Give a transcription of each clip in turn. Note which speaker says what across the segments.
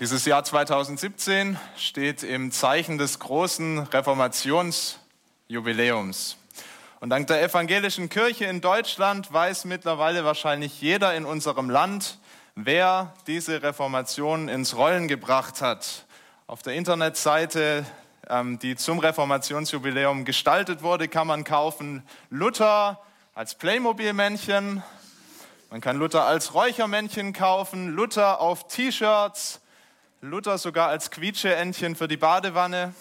Speaker 1: Dieses Jahr 2017 steht im Zeichen des großen Reformationsjubiläums. Und dank der evangelischen Kirche in Deutschland weiß mittlerweile wahrscheinlich jeder in unserem Land, wer diese Reformation ins Rollen gebracht hat. Auf der Internetseite, ähm, die zum Reformationsjubiläum gestaltet wurde, kann man kaufen Luther als Playmobil-Männchen, man kann Luther als Räuchermännchen kaufen, Luther auf T-Shirts, Luther sogar als Quietscheentchen für die Badewanne.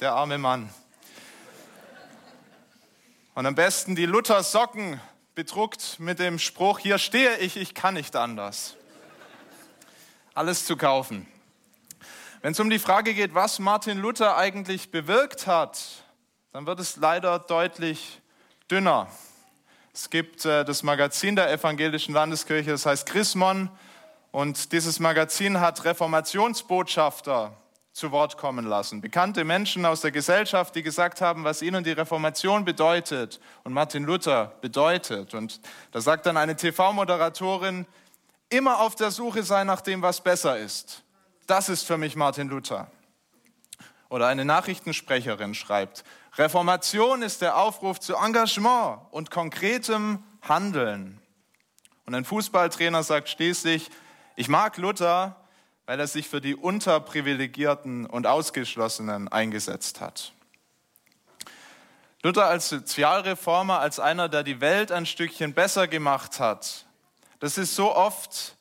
Speaker 1: Der arme Mann. Und am besten die Luther-Socken bedruckt mit dem Spruch, hier stehe ich, ich kann nicht anders. Alles zu kaufen. Wenn es um die Frage geht, was Martin Luther eigentlich bewirkt hat, dann wird es leider deutlich dünner. Es gibt äh, das Magazin der Evangelischen Landeskirche, das heißt Chrismon. Und dieses Magazin hat Reformationsbotschafter zu Wort kommen lassen. Bekannte Menschen aus der Gesellschaft, die gesagt haben, was ihnen die Reformation bedeutet und Martin Luther bedeutet. Und da sagt dann eine TV-Moderatorin, immer auf der Suche sein nach dem, was besser ist. Das ist für mich Martin Luther. Oder eine Nachrichtensprecherin schreibt, Reformation ist der Aufruf zu Engagement und konkretem Handeln. Und ein Fußballtrainer sagt schließlich, ich mag Luther, weil er sich für die Unterprivilegierten und Ausgeschlossenen eingesetzt hat. Luther als Sozialreformer, als einer, der die Welt ein Stückchen besser gemacht hat, das ist so oft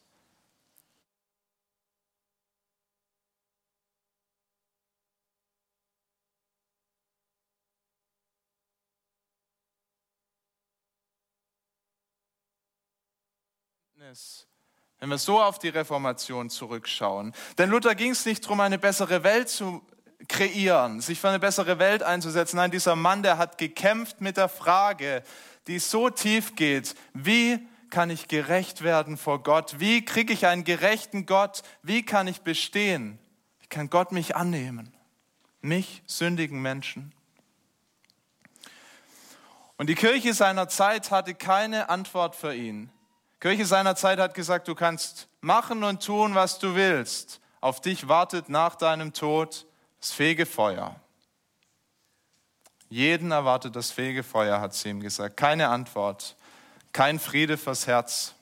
Speaker 1: wenn wir so auf die Reformation zurückschauen. Denn Luther ging es nicht darum, eine bessere Welt zu kreieren, sich für eine bessere Welt einzusetzen. Nein, dieser Mann, der hat gekämpft mit der Frage, die so tief geht, wie kann ich gerecht werden vor Gott? Wie kriege ich einen gerechten Gott? Wie kann ich bestehen? Wie kann Gott mich annehmen? Mich, sündigen Menschen. Und die Kirche seiner Zeit hatte keine Antwort für ihn. Kirche seiner Zeit hat gesagt, du kannst machen und tun, was du willst. Auf dich wartet nach deinem Tod das Fegefeuer. Jeden erwartet das Fegefeuer, hat sie ihm gesagt. Keine Antwort, kein Friede fürs Herz,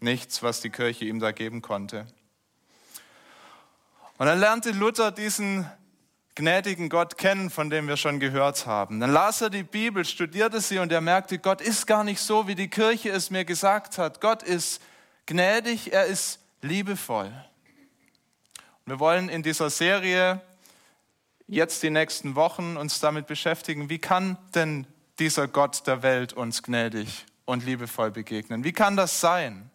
Speaker 1: nichts, was die Kirche ihm da geben konnte. Und dann lernte Luther diesen gnädigen Gott kennen, von dem wir schon gehört haben. Dann las er die Bibel, studierte sie und er merkte, Gott ist gar nicht so, wie die Kirche es mir gesagt hat. Gott ist gnädig, er ist liebevoll. Und wir wollen in dieser Serie jetzt die nächsten Wochen uns damit beschäftigen, wie kann denn dieser Gott der Welt uns gnädig und liebevoll begegnen? Wie kann das sein?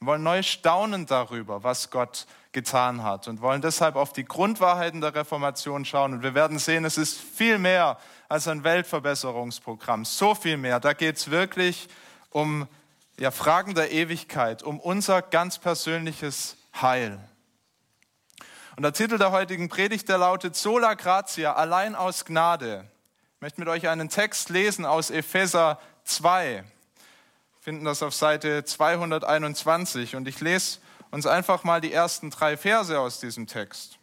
Speaker 1: Wir wollen neu staunen darüber, was Gott getan hat und wollen deshalb auf die Grundwahrheiten der Reformation schauen. Und wir werden sehen, es ist viel mehr als ein Weltverbesserungsprogramm, so viel mehr. Da geht es wirklich um ja, Fragen der Ewigkeit, um unser ganz persönliches Heil. Und der Titel der heutigen Predigt, der lautet Sola Gratia, allein aus Gnade. Ich möchte mit euch einen Text lesen aus Epheser 2 finden das auf Seite 221 und ich lese uns einfach mal die ersten drei Verse aus diesem Text.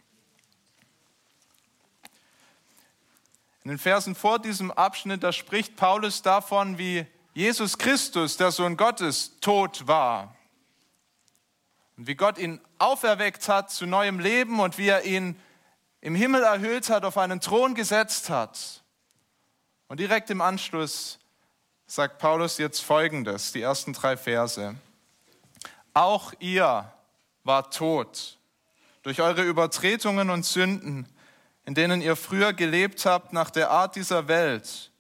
Speaker 1: In den Versen vor diesem Abschnitt, da spricht Paulus davon, wie Jesus Christus, der Sohn Gottes, tot war. Und wie Gott ihn auferweckt hat zu neuem Leben und wie er ihn im Himmel erhöht hat, auf einen Thron gesetzt hat. Und direkt im Anschluss sagt Paulus jetzt Folgendes, die ersten drei Verse. Auch ihr wart tot durch eure Übertretungen und Sünden, in denen ihr früher gelebt habt nach der Art dieser Welt,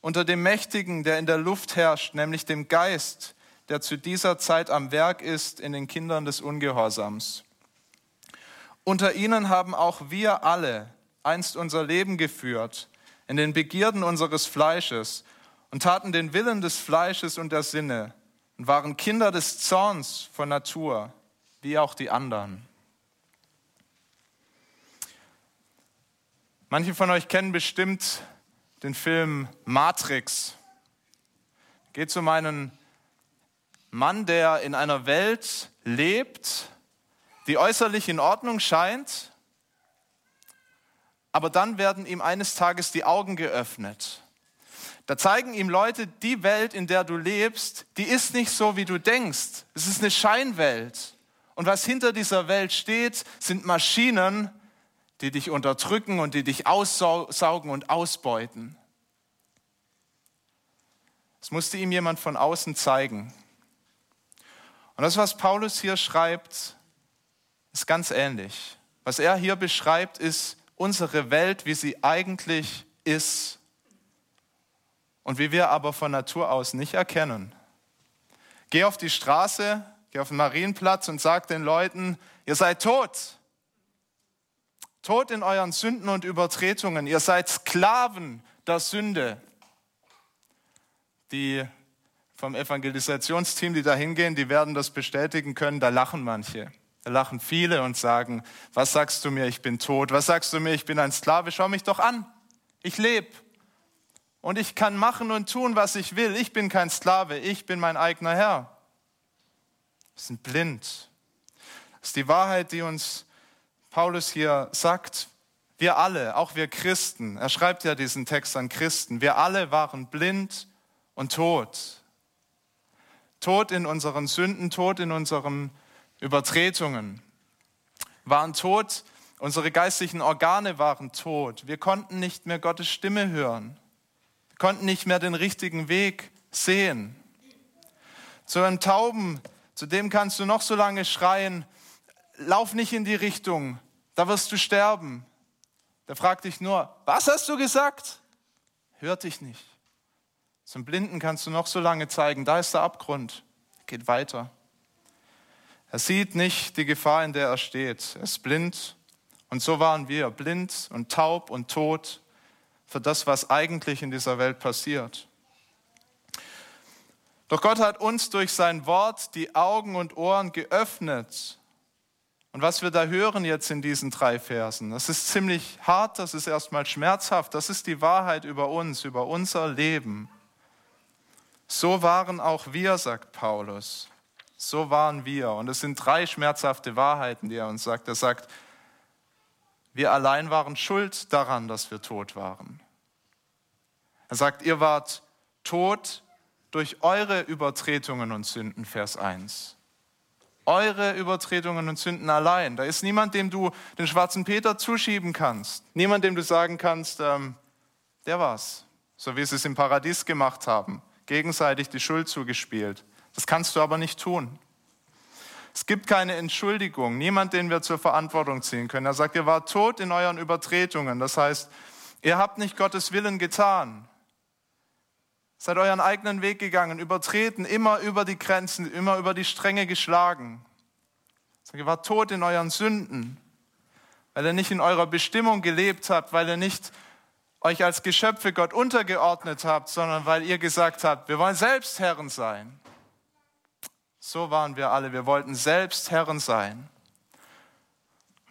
Speaker 1: unter dem Mächtigen, der in der Luft herrscht, nämlich dem Geist, der zu dieser Zeit am Werk ist in den Kindern des Ungehorsams. Unter ihnen haben auch wir alle einst unser Leben geführt, in den Begierden unseres Fleisches, und taten den Willen des Fleisches und der Sinne und waren Kinder des Zorns von Natur, wie auch die anderen. Manche von euch kennen bestimmt den Film Matrix. Geht um einen Mann, der in einer Welt lebt, die äußerlich in Ordnung scheint, aber dann werden ihm eines Tages die Augen geöffnet. Da zeigen ihm Leute, die Welt, in der du lebst, die ist nicht so, wie du denkst. Es ist eine Scheinwelt. Und was hinter dieser Welt steht, sind Maschinen, die dich unterdrücken und die dich aussaugen und ausbeuten. Das musste ihm jemand von außen zeigen. Und das, was Paulus hier schreibt, ist ganz ähnlich. Was er hier beschreibt, ist unsere Welt, wie sie eigentlich ist und wie wir aber von Natur aus nicht erkennen. Geh auf die Straße, geh auf den Marienplatz und sag den Leuten, ihr seid tot. Tot in euren Sünden und Übertretungen. Ihr seid Sklaven der Sünde. Die vom Evangelisationsteam, die da hingehen, die werden das bestätigen können. Da lachen manche. Da lachen viele und sagen, was sagst du mir, ich bin tot? Was sagst du mir, ich bin ein Sklave? Schau mich doch an. Ich lebe. Und ich kann machen und tun, was ich will. Ich bin kein Sklave, ich bin mein eigener Herr. Wir sind blind. Das ist die Wahrheit, die uns Paulus hier sagt. Wir alle, auch wir Christen, er schreibt ja diesen Text an Christen, wir alle waren blind und tot. Tot in unseren Sünden, tot in unseren Übertretungen. Waren tot, unsere geistlichen Organe waren tot. Wir konnten nicht mehr Gottes Stimme hören konnten nicht mehr den richtigen Weg sehen. Zu einem Tauben, zu dem kannst du noch so lange schreien, lauf nicht in die Richtung, da wirst du sterben. Der fragt dich nur, was hast du gesagt? Hört dich nicht. Zum Blinden kannst du noch so lange zeigen, da ist der Abgrund, geht weiter. Er sieht nicht die Gefahr, in der er steht. Er ist blind. Und so waren wir, blind und taub und tot für das, was eigentlich in dieser Welt passiert. Doch Gott hat uns durch sein Wort die Augen und Ohren geöffnet. Und was wir da hören jetzt in diesen drei Versen, das ist ziemlich hart, das ist erstmal schmerzhaft, das ist die Wahrheit über uns, über unser Leben. So waren auch wir, sagt Paulus. So waren wir. Und es sind drei schmerzhafte Wahrheiten, die er uns sagt. Er sagt, wir allein waren schuld daran, dass wir tot waren. Er sagt, ihr wart tot durch eure Übertretungen und Sünden, Vers 1. Eure Übertretungen und Sünden allein. Da ist niemand, dem du den schwarzen Peter zuschieben kannst. Niemand, dem du sagen kannst, ähm, der war's. So wie sie es im Paradies gemacht haben. Gegenseitig die Schuld zugespielt. Das kannst du aber nicht tun. Es gibt keine Entschuldigung, niemand, den wir zur Verantwortung ziehen können. Er sagt, ihr wart tot in euren Übertretungen. Das heißt, ihr habt nicht Gottes Willen getan. Seid euren eigenen Weg gegangen, übertreten, immer über die Grenzen, immer über die Stränge geschlagen. Ihr wart tot in euren Sünden, weil ihr nicht in eurer Bestimmung gelebt habt, weil ihr nicht euch als Geschöpfe Gott untergeordnet habt, sondern weil ihr gesagt habt, wir wollen selbst Herren sein. So waren wir alle, wir wollten selbst Herren sein.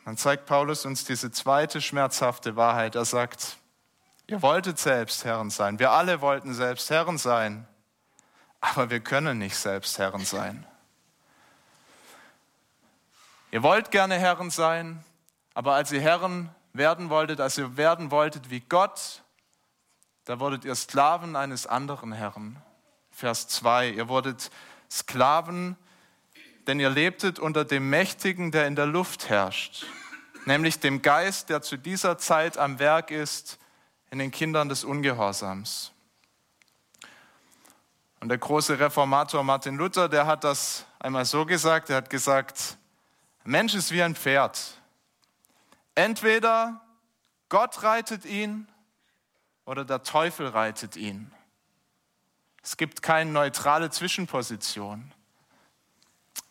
Speaker 1: Dann zeigt Paulus uns diese zweite schmerzhafte Wahrheit. Er sagt, Ihr wolltet selbst Herren sein. Wir alle wollten selbst Herren sein. Aber wir können nicht selbst Herren sein. Ihr wollt gerne Herren sein, aber als ihr Herren werden wolltet, als ihr werden wolltet wie Gott, da wurdet ihr Sklaven eines anderen Herren. Vers 2. Ihr wurdet Sklaven, denn ihr lebtet unter dem Mächtigen, der in der Luft herrscht, nämlich dem Geist, der zu dieser Zeit am Werk ist in den Kindern des Ungehorsams. Und der große Reformator Martin Luther, der hat das einmal so gesagt, er hat gesagt, Mensch ist wie ein Pferd. Entweder Gott reitet ihn oder der Teufel reitet ihn. Es gibt keine neutrale Zwischenposition.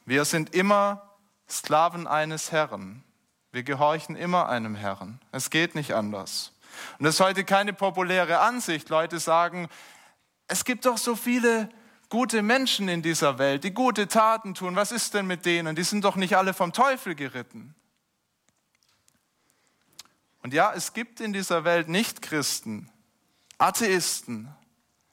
Speaker 1: Wir sind immer Sklaven eines Herrn. Wir gehorchen immer einem Herrn. Es geht nicht anders. Und das ist heute keine populäre Ansicht. Leute sagen, es gibt doch so viele gute Menschen in dieser Welt, die gute Taten tun. Was ist denn mit denen? Die sind doch nicht alle vom Teufel geritten. Und ja, es gibt in dieser Welt Nichtchristen, Atheisten,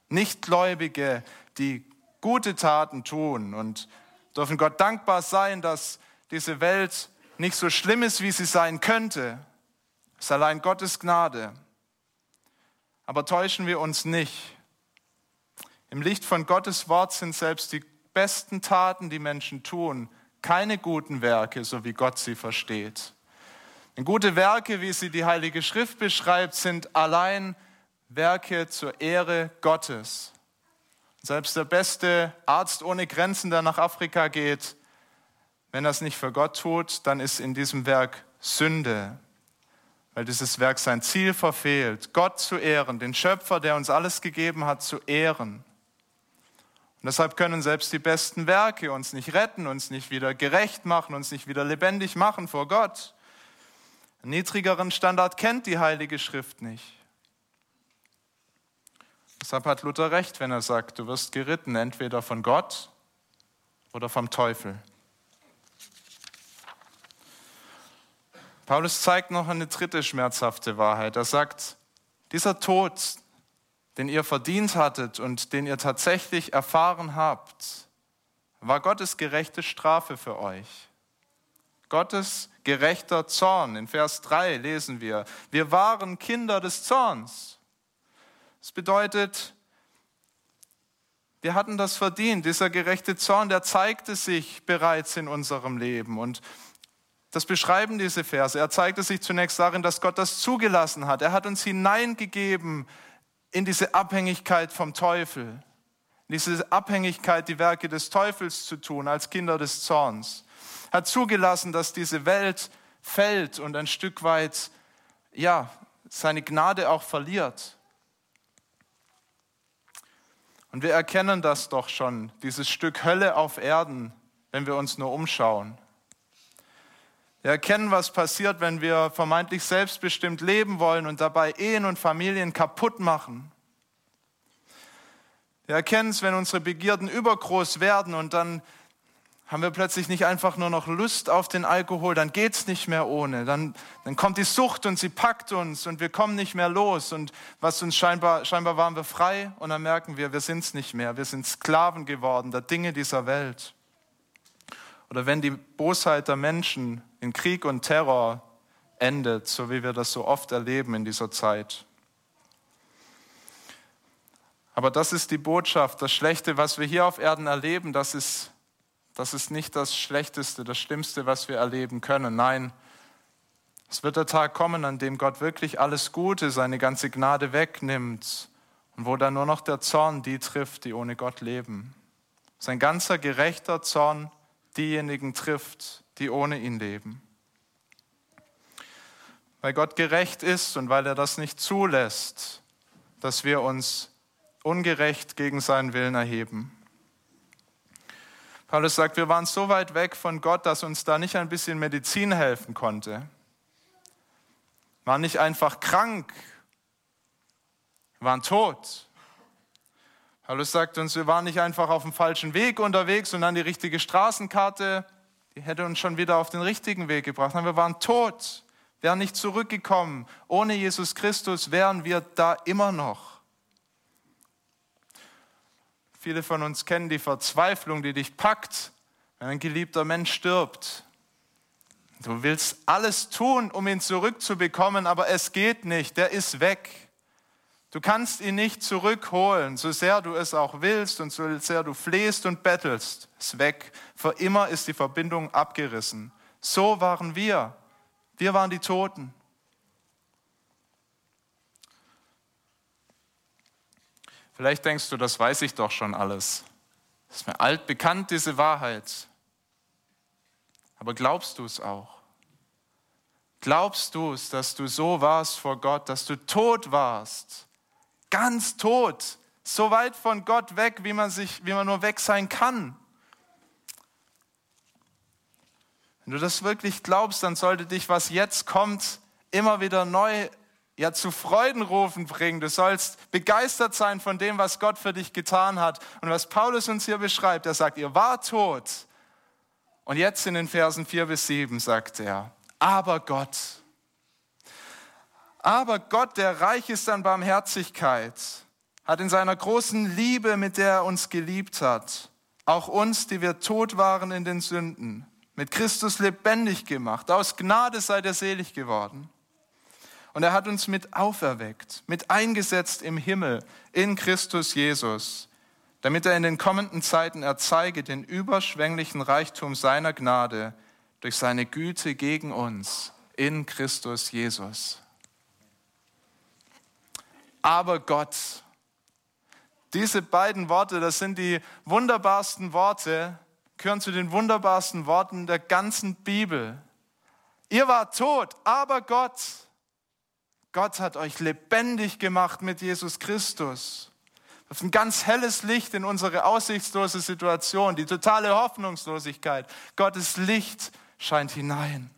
Speaker 1: Nichtgläubige, die gute Taten tun und dürfen Gott dankbar sein, dass diese Welt nicht so schlimm ist, wie sie sein könnte. Es ist allein Gottes Gnade. Aber täuschen wir uns nicht. Im Licht von Gottes Wort sind selbst die besten Taten, die Menschen tun, keine guten Werke, so wie Gott sie versteht. Denn gute Werke, wie sie die Heilige Schrift beschreibt, sind allein Werke zur Ehre Gottes. Selbst der beste Arzt ohne Grenzen, der nach Afrika geht, wenn er es nicht für Gott tut, dann ist in diesem Werk Sünde, weil dieses Werk sein Ziel verfehlt, Gott zu ehren, den Schöpfer, der uns alles gegeben hat, zu ehren. Und deshalb können selbst die besten Werke uns nicht retten, uns nicht wieder gerecht machen, uns nicht wieder lebendig machen vor Gott. Einen niedrigeren Standard kennt die Heilige Schrift nicht. Deshalb hat Luther recht, wenn er sagt, du wirst geritten entweder von Gott oder vom Teufel. Paulus zeigt noch eine dritte schmerzhafte Wahrheit. Er sagt, dieser Tod, den ihr verdient hattet und den ihr tatsächlich erfahren habt, war Gottes gerechte Strafe für euch. Gottes gerechter Zorn. In Vers 3 lesen wir, wir waren Kinder des Zorns. Das bedeutet, wir hatten das verdient. Dieser gerechte Zorn, der zeigte sich bereits in unserem Leben. Und das beschreiben diese Verse. Er zeigte sich zunächst darin, dass Gott das zugelassen hat. Er hat uns hineingegeben in diese Abhängigkeit vom Teufel, diese Abhängigkeit, die Werke des Teufels zu tun, als Kinder des Zorns. Hat zugelassen, dass diese Welt fällt und ein Stück weit, ja, seine Gnade auch verliert. Und wir erkennen das doch schon, dieses Stück Hölle auf Erden, wenn wir uns nur umschauen. Wir erkennen, was passiert, wenn wir vermeintlich selbstbestimmt leben wollen und dabei Ehen und Familien kaputt machen. Wir erkennen es, wenn unsere Begierden übergroß werden und dann haben wir plötzlich nicht einfach nur noch Lust auf den Alkohol, dann geht es nicht mehr ohne. Dann, dann kommt die Sucht und sie packt uns und wir kommen nicht mehr los. Und was uns scheinbar, scheinbar waren wir frei und dann merken wir, wir sind es nicht mehr. Wir sind Sklaven geworden der Dinge dieser Welt. Oder wenn die Bosheit der Menschen in Krieg und Terror endet, so wie wir das so oft erleben in dieser Zeit. Aber das ist die Botschaft. Das Schlechte, was wir hier auf Erden erleben, das ist, das ist nicht das Schlechteste, das Schlimmste, was wir erleben können. Nein, es wird der Tag kommen, an dem Gott wirklich alles Gute, seine ganze Gnade wegnimmt und wo dann nur noch der Zorn die trifft, die ohne Gott leben. Sein ganzer gerechter Zorn diejenigen trifft, die ohne ihn leben. Weil Gott gerecht ist und weil er das nicht zulässt, dass wir uns ungerecht gegen seinen Willen erheben. Paulus sagt, wir waren so weit weg von Gott, dass uns da nicht ein bisschen Medizin helfen konnte. Wir waren nicht einfach krank, wir waren tot. Paulus sagt uns, wir waren nicht einfach auf dem falschen Weg unterwegs und dann die richtige Straßenkarte, hätte uns schon wieder auf den richtigen Weg gebracht. Wir waren tot, wären nicht zurückgekommen. Ohne Jesus Christus wären wir da immer noch. Viele von uns kennen die Verzweiflung, die dich packt, wenn ein geliebter Mensch stirbt. Du willst alles tun, um ihn zurückzubekommen, aber es geht nicht, der ist weg. Du kannst ihn nicht zurückholen, so sehr du es auch willst und so sehr du flehst und bettelst. Ist weg. Für immer ist die Verbindung abgerissen. So waren wir. Wir waren die Toten. Vielleicht denkst du, das weiß ich doch schon alles. Ist mir altbekannt, diese Wahrheit. Aber glaubst du es auch? Glaubst du es, dass du so warst vor Gott, dass du tot warst? Ganz tot, so weit von Gott weg, wie man, sich, wie man nur weg sein kann. Wenn du das wirklich glaubst, dann sollte dich, was jetzt kommt, immer wieder neu ja, zu Freudenrufen bringen. Du sollst begeistert sein von dem, was Gott für dich getan hat. Und was Paulus uns hier beschreibt, er sagt, ihr war tot. Und jetzt in den Versen 4 bis 7 sagt er, aber Gott, aber Gott, der reich ist an Barmherzigkeit, hat in seiner großen Liebe, mit der er uns geliebt hat, auch uns, die wir tot waren in den Sünden, mit Christus lebendig gemacht. Aus Gnade seid ihr selig geworden. Und er hat uns mit auferweckt, mit eingesetzt im Himmel in Christus Jesus, damit er in den kommenden Zeiten erzeige den überschwänglichen Reichtum seiner Gnade durch seine Güte gegen uns in Christus Jesus. Aber Gott, diese beiden Worte, das sind die wunderbarsten Worte, gehören zu den wunderbarsten Worten der ganzen Bibel. Ihr wart tot, aber Gott, Gott hat euch lebendig gemacht mit Jesus Christus. Das ist ein ganz helles Licht in unsere aussichtslose Situation, die totale Hoffnungslosigkeit. Gottes Licht scheint hinein.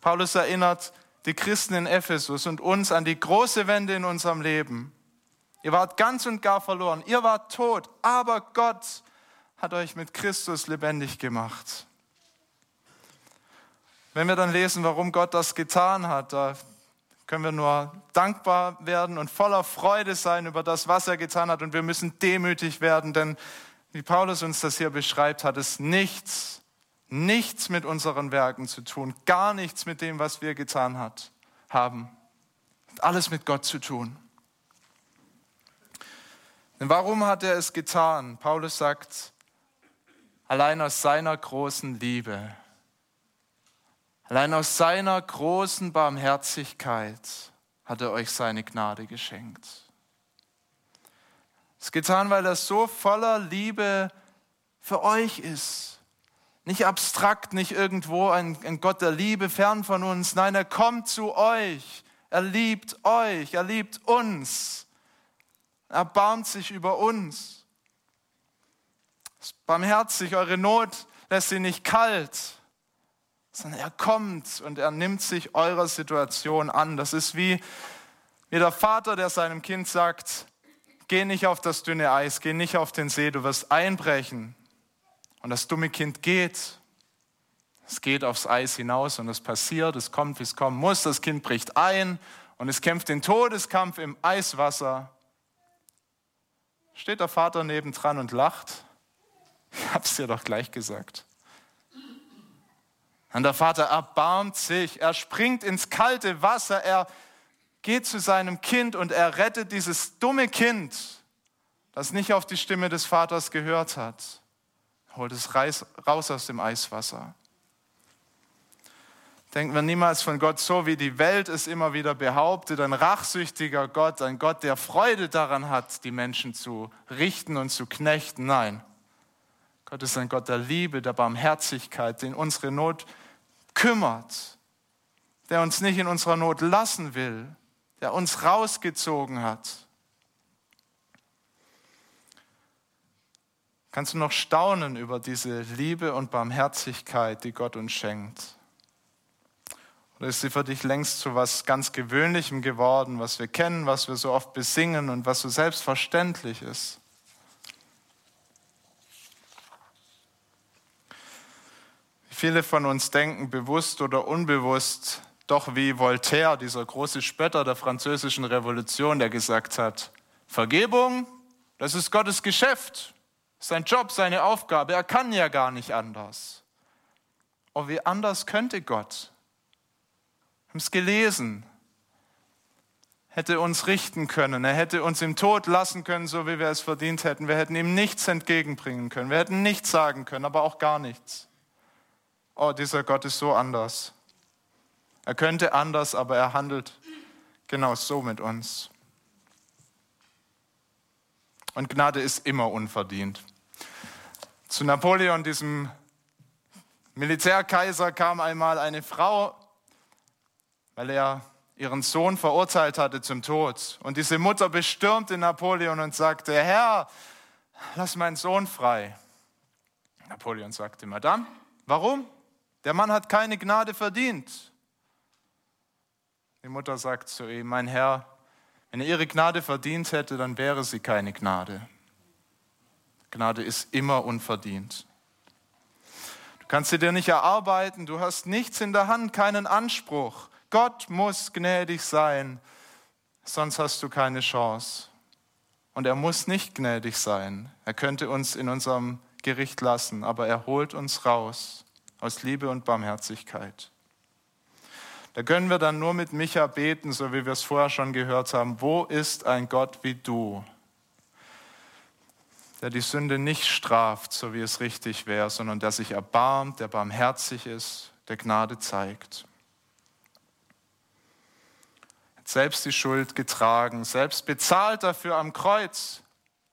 Speaker 1: Paulus erinnert die Christen in Ephesus und uns an die große Wende in unserem Leben. Ihr wart ganz und gar verloren, ihr wart tot, aber Gott hat euch mit Christus lebendig gemacht. Wenn wir dann lesen, warum Gott das getan hat, da können wir nur dankbar werden und voller Freude sein über das, was er getan hat. Und wir müssen demütig werden, denn wie Paulus uns das hier beschreibt, hat es nichts, nichts mit unseren Werken zu tun, gar nichts mit dem, was wir getan hat, haben. Hat alles mit Gott zu tun. Denn warum hat er es getan? Paulus sagt, allein aus seiner großen Liebe, allein aus seiner großen Barmherzigkeit hat er euch seine Gnade geschenkt. Es getan, weil er so voller Liebe für euch ist. Nicht abstrakt, nicht irgendwo ein, ein Gott der Liebe fern von uns. Nein, er kommt zu euch. Er liebt euch. Er liebt uns. Er erbarmt sich über uns ist barmherzig, eure Not lässt sie nicht kalt, sondern er kommt und er nimmt sich eurer Situation an. Das ist wie, wie der Vater, der seinem Kind sagt, geh nicht auf das dünne Eis, geh nicht auf den See, du wirst einbrechen. Und das dumme Kind geht. Es geht aufs Eis hinaus und es passiert, es kommt, wie es kommen muss. Das Kind bricht ein und es kämpft den Todeskampf im Eiswasser. Steht der Vater nebendran und lacht ich hab's dir doch gleich gesagt. Und der Vater erbarmt sich, er springt ins kalte Wasser, er geht zu seinem Kind und er rettet dieses dumme Kind, das nicht auf die Stimme des Vaters gehört hat, holt es raus aus dem Eiswasser. Denken wir niemals von Gott so, wie die Welt es immer wieder behauptet, ein rachsüchtiger Gott, ein Gott, der Freude daran hat, die Menschen zu richten und zu knechten. Nein, Gott ist ein Gott der Liebe, der Barmherzigkeit, den unsere Not kümmert, der uns nicht in unserer Not lassen will, der uns rausgezogen hat. Kannst du noch staunen über diese Liebe und Barmherzigkeit, die Gott uns schenkt? Oder ist sie für dich längst zu was ganz Gewöhnlichem geworden, was wir kennen, was wir so oft besingen und was so selbstverständlich ist? Viele von uns denken bewusst oder unbewusst doch wie Voltaire, dieser große Spötter der französischen Revolution, der gesagt hat, Vergebung, das ist Gottes Geschäft, sein Job, seine Aufgabe, er kann ja gar nicht anders. Oh, wie anders könnte Gott? Wir haben es gelesen. Hätte uns richten können, er hätte uns im Tod lassen können, so wie wir es verdient hätten. Wir hätten ihm nichts entgegenbringen können, wir hätten nichts sagen können, aber auch gar nichts oh, dieser Gott ist so anders. Er könnte anders, aber er handelt genau so mit uns. Und Gnade ist immer unverdient. Zu Napoleon, diesem Militärkaiser, kam einmal eine Frau, weil er ihren Sohn verurteilt hatte zum Tod. Und diese Mutter bestürmte Napoleon und sagte, Herr, lass meinen Sohn frei. Napoleon sagte, Madame, warum? Der Mann hat keine Gnade verdient. Die Mutter sagt zu ihm, mein Herr, wenn er ihre Gnade verdient hätte, dann wäre sie keine Gnade. Gnade ist immer unverdient. Du kannst sie dir nicht erarbeiten, du hast nichts in der Hand, keinen Anspruch. Gott muss gnädig sein, sonst hast du keine Chance. Und er muss nicht gnädig sein. Er könnte uns in unserem Gericht lassen, aber er holt uns raus aus Liebe und Barmherzigkeit. Da können wir dann nur mit Micha beten, so wie wir es vorher schon gehört haben. Wo ist ein Gott wie du, der die Sünde nicht straft, so wie es richtig wäre, sondern der sich erbarmt, der barmherzig ist, der Gnade zeigt? Selbst die Schuld getragen, selbst bezahlt dafür am Kreuz.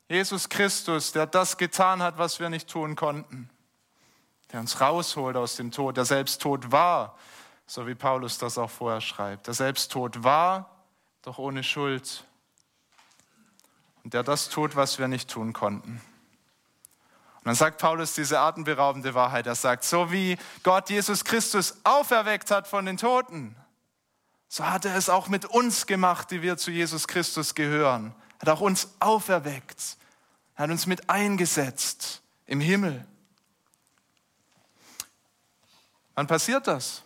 Speaker 1: Jesus Christus, der das getan hat, was wir nicht tun konnten, der uns rausholt aus dem Tod, der selbst tot war, so wie Paulus das auch vorher schreibt, der selbst tot war, doch ohne Schuld und der das tut, was wir nicht tun konnten. Und dann sagt Paulus diese atemberaubende Wahrheit. Er sagt, so wie Gott Jesus Christus auferweckt hat von den Toten, so hat er es auch mit uns gemacht, die wir zu Jesus Christus gehören. Er hat auch uns auferweckt. Er hat uns mit eingesetzt im Himmel. Wann passiert das?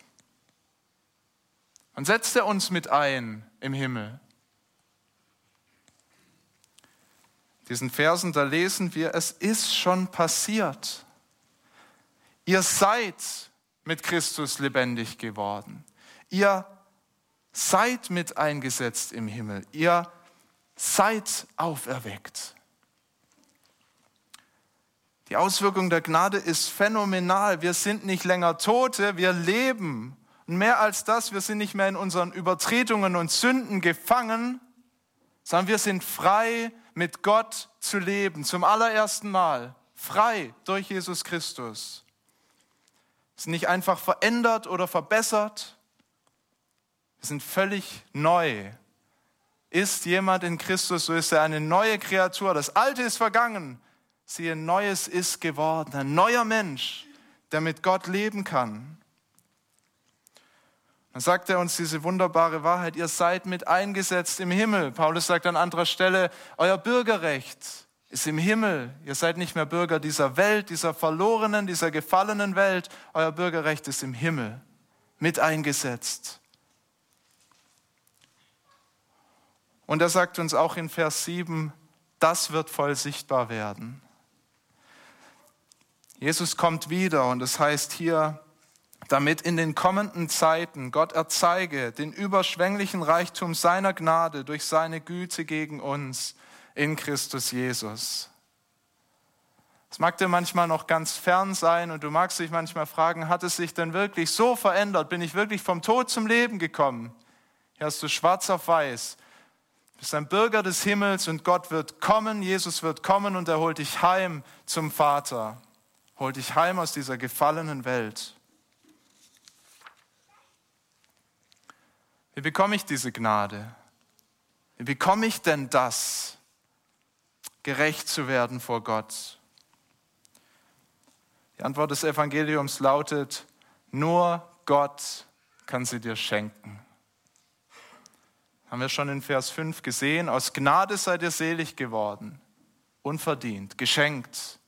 Speaker 1: Wann setzt er uns mit ein im Himmel? Diesen Versen, da lesen wir, es ist schon passiert. Ihr seid mit Christus lebendig geworden. Ihr seid mit eingesetzt im Himmel. Ihr seid auferweckt. Die Auswirkung der Gnade ist phänomenal. Wir sind nicht länger Tote, wir leben. Und mehr als das, wir sind nicht mehr in unseren Übertretungen und Sünden gefangen, sondern wir sind frei, mit Gott zu leben. Zum allerersten Mal. Frei durch Jesus Christus. Wir sind nicht einfach verändert oder verbessert, wir sind völlig neu. Ist jemand in Christus, so ist er eine neue Kreatur. Das Alte ist vergangen. Siehe, Neues ist geworden. Ein neuer Mensch, der mit Gott leben kann. Dann sagt er uns diese wunderbare Wahrheit, ihr seid mit eingesetzt im Himmel. Paulus sagt an anderer Stelle, euer Bürgerrecht ist im Himmel. Ihr seid nicht mehr Bürger dieser Welt, dieser verlorenen, dieser gefallenen Welt. Euer Bürgerrecht ist im Himmel, mit eingesetzt. Und er sagt uns auch in Vers 7, das wird voll sichtbar werden. Jesus kommt wieder und es heißt hier, damit in den kommenden Zeiten Gott erzeige den überschwänglichen Reichtum seiner Gnade durch seine Güte gegen uns in Christus Jesus. Es mag dir manchmal noch ganz fern sein und du magst dich manchmal fragen, hat es sich denn wirklich so verändert? Bin ich wirklich vom Tod zum Leben gekommen? Hier hast du schwarz auf weiß. Du bist ein Bürger des Himmels und Gott wird kommen, Jesus wird kommen und er holt dich heim zum Vater, holt dich heim aus dieser gefallenen Welt. Wie bekomme ich diese Gnade? Wie bekomme ich denn das, gerecht zu werden vor Gott? Die Antwort des Evangeliums lautet, nur Gott kann sie dir schenken. Haben wir schon in Vers 5 gesehen. Aus Gnade seid ihr selig geworden. Unverdient, geschenkt.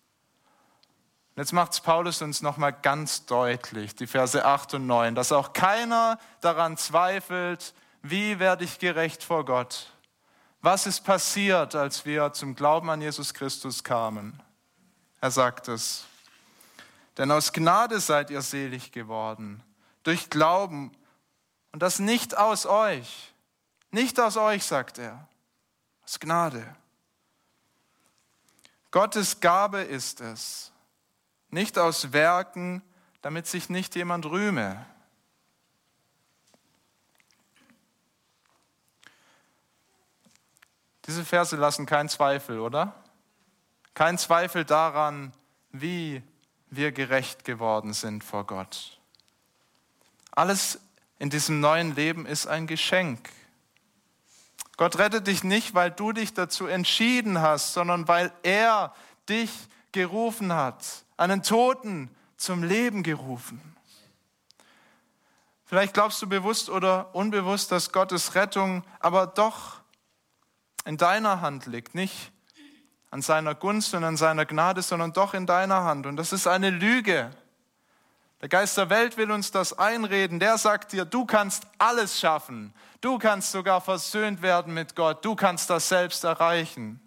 Speaker 1: Und jetzt macht es Paulus uns nochmal ganz deutlich, die Verse 8 und 9, dass auch keiner daran zweifelt, wie werde ich gerecht vor Gott? Was ist passiert, als wir zum Glauben an Jesus Christus kamen? Er sagt es. Denn aus Gnade seid ihr selig geworden, durch Glauben, und das nicht aus euch, nicht aus euch, sagt er, aus Gnade. Gottes Gabe ist es, nicht aus Werken, damit sich nicht jemand rühme. Diese Verse lassen keinen Zweifel, oder? Kein Zweifel daran, wie wir gerecht geworden sind vor Gott. Alles in diesem neuen Leben ist ein Geschenk. Gott rettet dich nicht, weil du dich dazu entschieden hast, sondern weil er dich gerufen hat, einen Toten zum Leben gerufen. Vielleicht glaubst du bewusst oder unbewusst, dass Gottes Rettung aber doch in deiner Hand liegt, nicht an seiner Gunst und an seiner Gnade, sondern doch in deiner Hand. Und das ist eine Lüge. Der Geist der Welt will uns das einreden. Der sagt dir, du kannst alles schaffen. Du kannst sogar versöhnt werden mit Gott. Du kannst das selbst erreichen.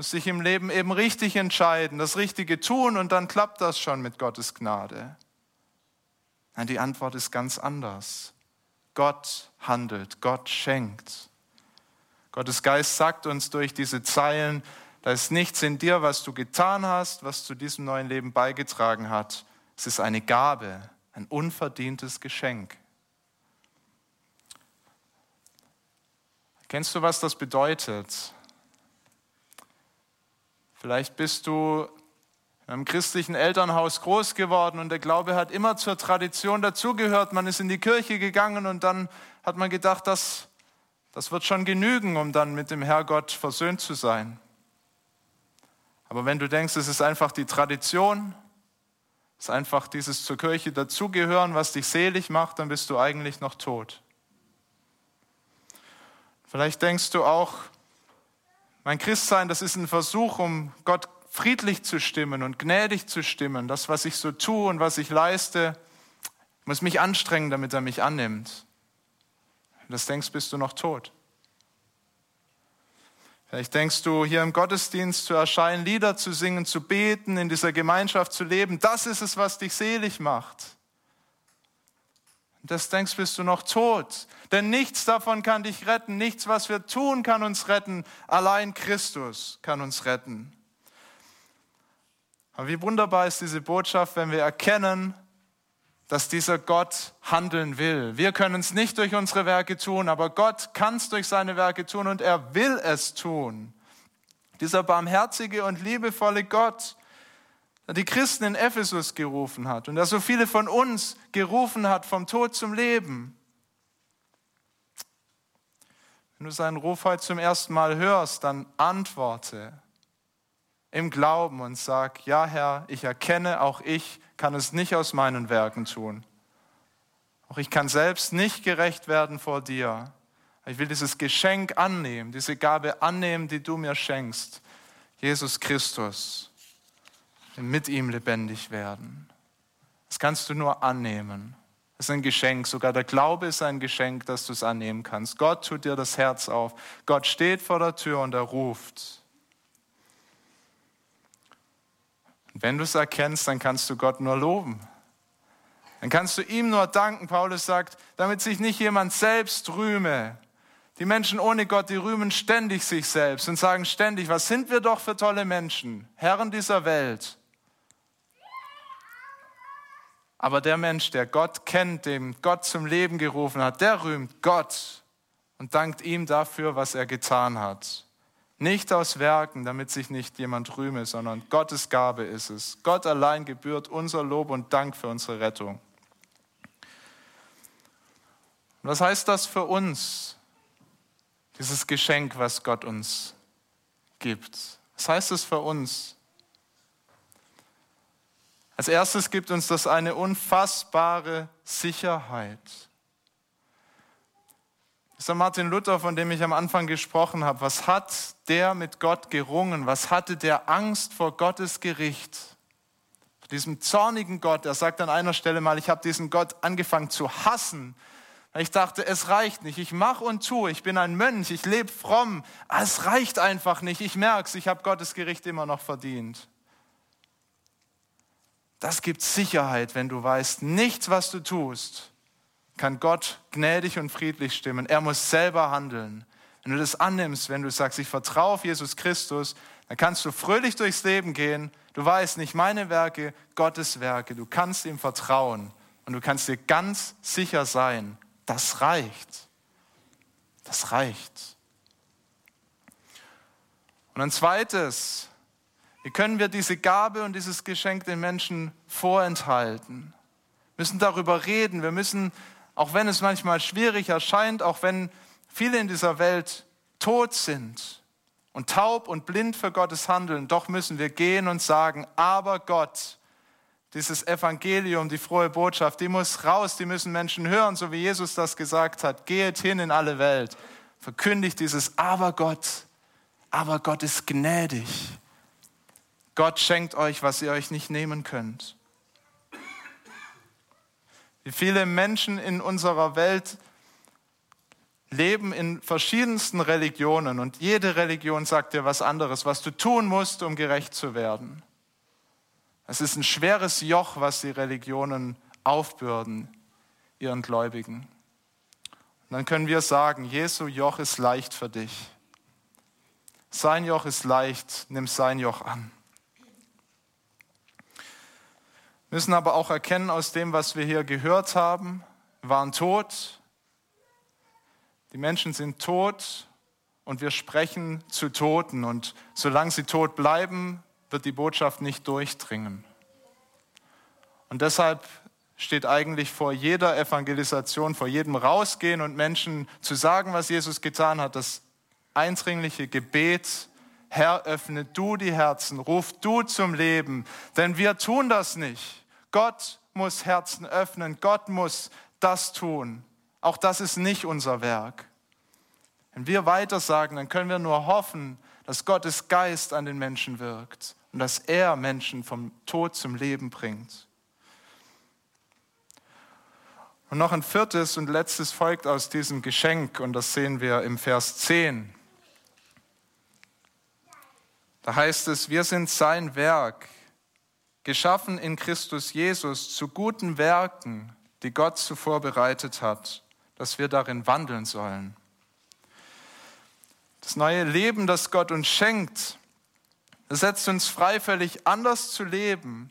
Speaker 1: Muss sich im Leben eben richtig entscheiden, das Richtige tun und dann klappt das schon mit Gottes Gnade. Nein, die Antwort ist ganz anders. Gott handelt, Gott schenkt. Gottes Geist sagt uns durch diese Zeilen, da ist nichts in dir, was du getan hast, was zu diesem neuen Leben beigetragen hat. Es ist eine Gabe, ein unverdientes Geschenk. Kennst du, was das bedeutet? Vielleicht bist du in einem christlichen Elternhaus groß geworden und der Glaube hat immer zur Tradition dazugehört. Man ist in die Kirche gegangen und dann hat man gedacht, das, das wird schon genügen, um dann mit dem Herrgott versöhnt zu sein. Aber wenn du denkst, es ist einfach die Tradition, es ist einfach dieses zur Kirche dazugehören, was dich selig macht, dann bist du eigentlich noch tot. Vielleicht denkst du auch, mein Christsein, das ist ein Versuch, um Gott friedlich zu stimmen und gnädig zu stimmen. Das, was ich so tue und was ich leiste, muss mich anstrengen, damit er mich annimmt. Wenn das denkst, bist du noch tot. Vielleicht denkst du, hier im Gottesdienst zu erscheinen, Lieder zu singen, zu beten, in dieser Gemeinschaft zu leben, das ist es, was dich selig macht. Und das denkst, bist du noch tot. Denn nichts davon kann dich retten. Nichts, was wir tun, kann uns retten. Allein Christus kann uns retten. Aber wie wunderbar ist diese Botschaft, wenn wir erkennen, dass dieser Gott handeln will. Wir können es nicht durch unsere Werke tun, aber Gott kann es durch seine Werke tun und er will es tun. Dieser barmherzige und liebevolle Gott, die Christen in Ephesus gerufen hat und der so viele von uns gerufen hat vom Tod zum Leben. Wenn du seinen Ruf heute zum ersten Mal hörst, dann antworte im Glauben und sag, ja Herr, ich erkenne, auch ich kann es nicht aus meinen Werken tun. Auch ich kann selbst nicht gerecht werden vor dir. Ich will dieses Geschenk annehmen, diese Gabe annehmen, die du mir schenkst. Jesus Christus. Mit ihm lebendig werden. Das kannst du nur annehmen. Das ist ein Geschenk. Sogar der Glaube ist ein Geschenk, dass du es annehmen kannst. Gott tut dir das Herz auf. Gott steht vor der Tür und er ruft. Und wenn du es erkennst, dann kannst du Gott nur loben. Dann kannst du ihm nur danken, Paulus sagt, damit sich nicht jemand selbst rühme. Die Menschen ohne Gott, die rühmen ständig sich selbst und sagen ständig, was sind wir doch für tolle Menschen, Herren dieser Welt. Aber der Mensch, der Gott kennt, dem Gott zum Leben gerufen hat, der rühmt Gott und dankt ihm dafür, was er getan hat. Nicht aus Werken, damit sich nicht jemand rühme, sondern Gottes Gabe ist es. Gott allein gebührt unser Lob und Dank für unsere Rettung. Was heißt das für uns, dieses Geschenk, was Gott uns gibt? Was heißt es für uns? Als erstes gibt uns das eine unfassbare Sicherheit. Ist Martin Luther, von dem ich am Anfang gesprochen habe. Was hat der mit Gott gerungen? Was hatte der Angst vor Gottes Gericht? Vor diesem zornigen Gott. Er sagt an einer Stelle mal, ich habe diesen Gott angefangen zu hassen. Ich dachte, es reicht nicht. Ich mache und tue. Ich bin ein Mönch. Ich lebe fromm. es reicht einfach nicht. Ich merke es. Ich habe Gottes Gericht immer noch verdient. Das gibt Sicherheit, wenn du weißt, nichts, was du tust, kann Gott gnädig und friedlich stimmen. Er muss selber handeln. Wenn du das annimmst, wenn du sagst, ich vertraue auf Jesus Christus, dann kannst du fröhlich durchs Leben gehen. Du weißt nicht meine Werke, Gottes Werke. Du kannst ihm vertrauen und du kannst dir ganz sicher sein, das reicht. Das reicht. Und ein zweites, wie können wir diese Gabe und dieses Geschenk den Menschen vorenthalten? Wir müssen darüber reden. Wir müssen auch wenn es manchmal schwierig erscheint, auch wenn viele in dieser Welt tot sind und taub und blind für Gottes Handeln, doch müssen wir gehen und sagen, aber Gott, dieses Evangelium, die frohe Botschaft, die muss raus, die müssen Menschen hören, so wie Jesus das gesagt hat. Geht hin in alle Welt, verkündigt dieses Aber Gott, aber Gott ist gnädig. Gott schenkt euch, was ihr euch nicht nehmen könnt. Wie viele Menschen in unserer Welt leben in verschiedensten Religionen und jede Religion sagt dir was anderes, was du tun musst, um gerecht zu werden. Es ist ein schweres Joch, was die Religionen aufbürden, ihren Gläubigen. Und dann können wir sagen, Jesu Joch ist leicht für dich. Sein Joch ist leicht, nimm sein Joch an. Wir müssen aber auch erkennen aus dem, was wir hier gehört haben, waren tot, die Menschen sind tot und wir sprechen zu Toten. Und solange sie tot bleiben, wird die Botschaft nicht durchdringen. Und deshalb steht eigentlich vor jeder Evangelisation, vor jedem Rausgehen und Menschen zu sagen, was Jesus getan hat, das eindringliche Gebet, Herr, öffne du die Herzen, ruf du zum Leben, denn wir tun das nicht. Gott muss Herzen öffnen, Gott muss das tun. Auch das ist nicht unser Werk. Wenn wir weiter sagen, dann können wir nur hoffen, dass Gottes Geist an den Menschen wirkt und dass er Menschen vom Tod zum Leben bringt. Und noch ein viertes und letztes folgt aus diesem Geschenk und das sehen wir im Vers 10. Da heißt es, wir sind sein Werk, geschaffen in Christus Jesus zu guten Werken, die Gott zuvor bereitet hat, dass wir darin wandeln sollen. Das neue Leben, das Gott uns schenkt, setzt uns frei, völlig anders zu leben.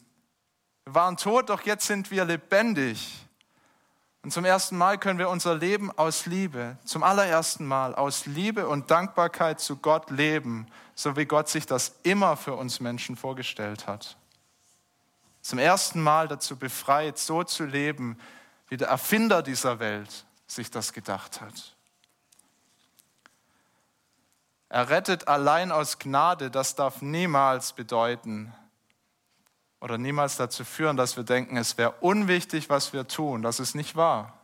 Speaker 1: Wir waren tot, doch jetzt sind wir lebendig. Und zum ersten Mal können wir unser Leben aus Liebe, zum allerersten Mal aus Liebe und Dankbarkeit zu Gott leben, so wie Gott sich das immer für uns Menschen vorgestellt hat. Zum ersten Mal dazu befreit, so zu leben, wie der Erfinder dieser Welt sich das gedacht hat. Er rettet allein aus Gnade, das darf niemals bedeuten oder niemals dazu führen, dass wir denken, es wäre unwichtig, was wir tun. Das ist nicht wahr.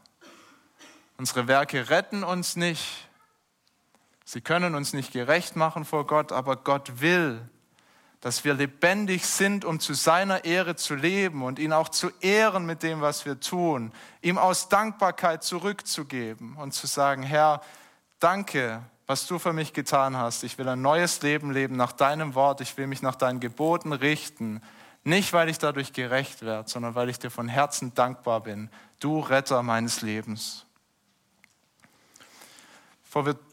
Speaker 1: Unsere Werke retten uns nicht. Sie können uns nicht gerecht machen vor Gott, aber Gott will, dass wir lebendig sind, um zu seiner Ehre zu leben und ihn auch zu ehren mit dem, was wir tun, ihm aus Dankbarkeit zurückzugeben und zu sagen, Herr, danke, was du für mich getan hast. Ich will ein neues Leben leben nach deinem Wort. Ich will mich nach deinen Geboten richten. Nicht, weil ich dadurch gerecht werde, sondern weil ich dir von Herzen dankbar bin. Du Retter meines Lebens. Bevor wir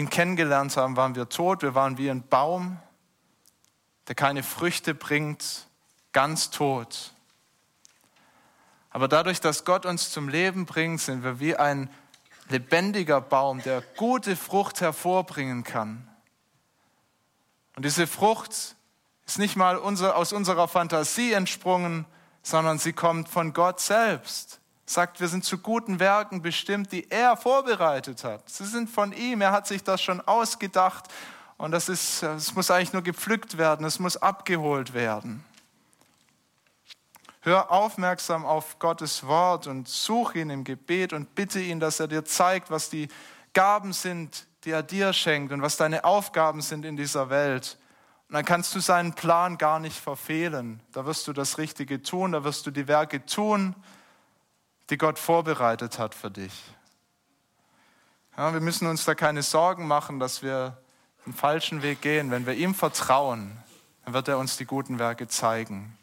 Speaker 1: ihn kennengelernt haben, waren wir tot. Wir waren wie ein Baum, der keine Früchte bringt, ganz tot. Aber dadurch, dass Gott uns zum Leben bringt, sind wir wie ein lebendiger Baum, der gute Frucht hervorbringen kann. Und diese Frucht ist nicht mal unser, aus unserer Fantasie entsprungen, sondern sie kommt von Gott selbst. Sagt, wir sind zu guten Werken bestimmt, die er vorbereitet hat. Sie sind von ihm, er hat sich das schon ausgedacht und das, ist, das muss eigentlich nur gepflückt werden, es muss abgeholt werden. Hör aufmerksam auf Gottes Wort und such ihn im Gebet und bitte ihn, dass er dir zeigt, was die Gaben sind, die er dir schenkt und was deine Aufgaben sind in dieser Welt. Und dann kannst du seinen Plan gar nicht verfehlen. Da wirst du das Richtige tun, da wirst du die Werke tun, die Gott vorbereitet hat für dich. Ja, wir müssen uns da keine Sorgen machen, dass wir den falschen Weg gehen. Wenn wir ihm vertrauen, dann wird er uns die guten Werke zeigen.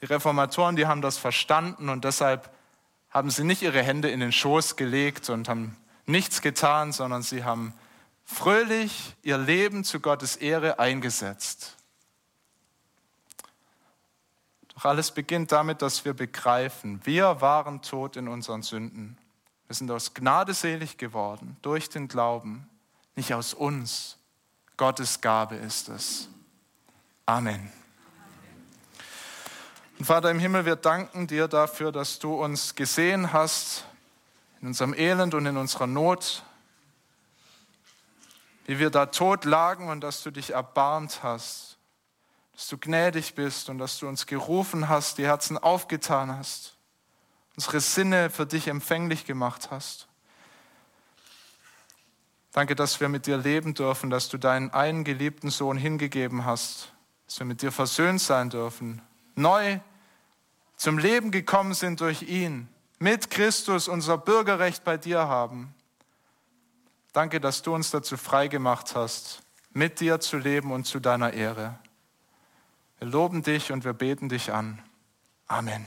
Speaker 1: Die Reformatoren, die haben das verstanden und deshalb haben sie nicht ihre Hände in den Schoß gelegt und haben nichts getan, sondern sie haben fröhlich ihr Leben zu Gottes Ehre eingesetzt. Doch alles beginnt damit, dass wir begreifen, wir waren tot in unseren Sünden. Wir sind aus Gnade selig geworden durch den Glauben, nicht aus uns. Gottes Gabe ist es. Amen. Und Vater im Himmel, wir danken dir dafür, dass du uns gesehen hast in unserem Elend und in unserer Not, wie wir da tot lagen und dass du dich erbarmt hast, dass du gnädig bist und dass du uns gerufen hast, die Herzen aufgetan hast, unsere Sinne für dich empfänglich gemacht hast. Danke, dass wir mit dir leben dürfen, dass du deinen einen geliebten Sohn hingegeben hast, dass wir mit dir versöhnt sein dürfen neu zum Leben gekommen sind durch ihn, mit Christus unser Bürgerrecht bei dir haben. Danke, dass du uns dazu frei gemacht hast, mit dir zu leben und zu deiner Ehre. Wir loben dich und wir beten dich an. Amen.